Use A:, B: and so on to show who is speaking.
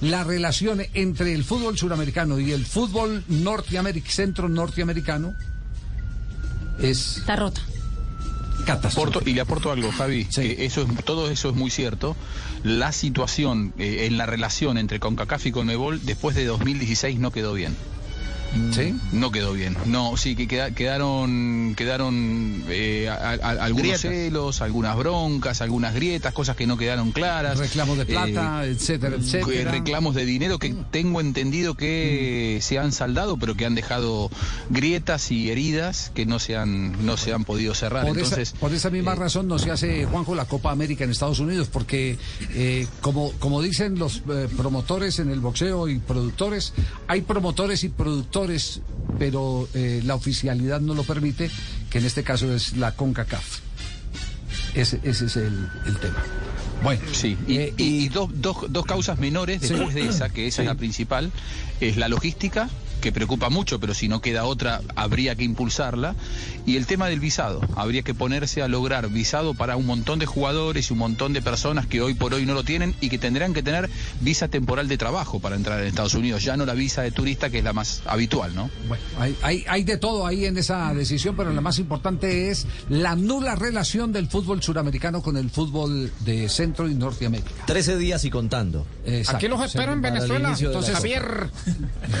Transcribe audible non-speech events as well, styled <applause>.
A: la relación entre el fútbol suramericano y el fútbol norteamericano, centro norteamericano es
B: Está rota.
C: Aporto- y le aporto algo, Javi.
A: Sí.
C: Eh, eso es, todo eso es muy cierto. La situación eh, en la relación entre CONCACAF y CONMEBOL después de 2016 no quedó bien.
A: ¿Sí?
C: No quedó bien. No, sí, que queda- quedaron, quedaron eh, a- a- a- algunos
D: Grietas.
C: celos, algunas broncas, algunas grietas, cosas que no quedaron claras.
A: Reclamos de plata,
C: Eh,
A: etcétera,
C: que
A: etcétera.
C: reclamos de dinero que tengo entendido que se han saldado, pero que han dejado grietas y heridas que no se han, no se han podido cerrar.
A: Por,
C: Entonces,
A: esa, por esa misma
C: eh,
A: razón no se hace, Juanjo, la Copa América en Estados Unidos, porque eh, como, como dicen los promotores en el boxeo y productores, hay promotores y productores, pero eh, la oficialidad no lo permite, que en este caso es la CONCACAF. Ese, es el tema. Bueno,
C: Sí, y,
A: eh,
C: y- y dos, dos, dos causas menores
A: Sí.
C: después de esa, que esa
A: Sí.
C: es la principal, es la logística, que preocupa mucho, pero si no queda otra, habría que impulsarla, y el tema del visado. Habría que ponerse a lograr visado para un montón de jugadores y un montón de personas que hoy por hoy no lo tienen y que tendrán que tener visa temporal de trabajo para entrar en Estados Unidos, ya no la visa de turista, que es la más habitual, ¿no?
A: Bueno, hay, hay, hay de todo ahí en esa decisión, pero la más importante es la nula relación del fútbol suramericano con el fútbol de Centro y Norteamérica.
E: 13 días y contando.
A: Exacto.
F: Aquí los espero en
E: Para el
F: Venezuela, entonces. Javier. <laughs>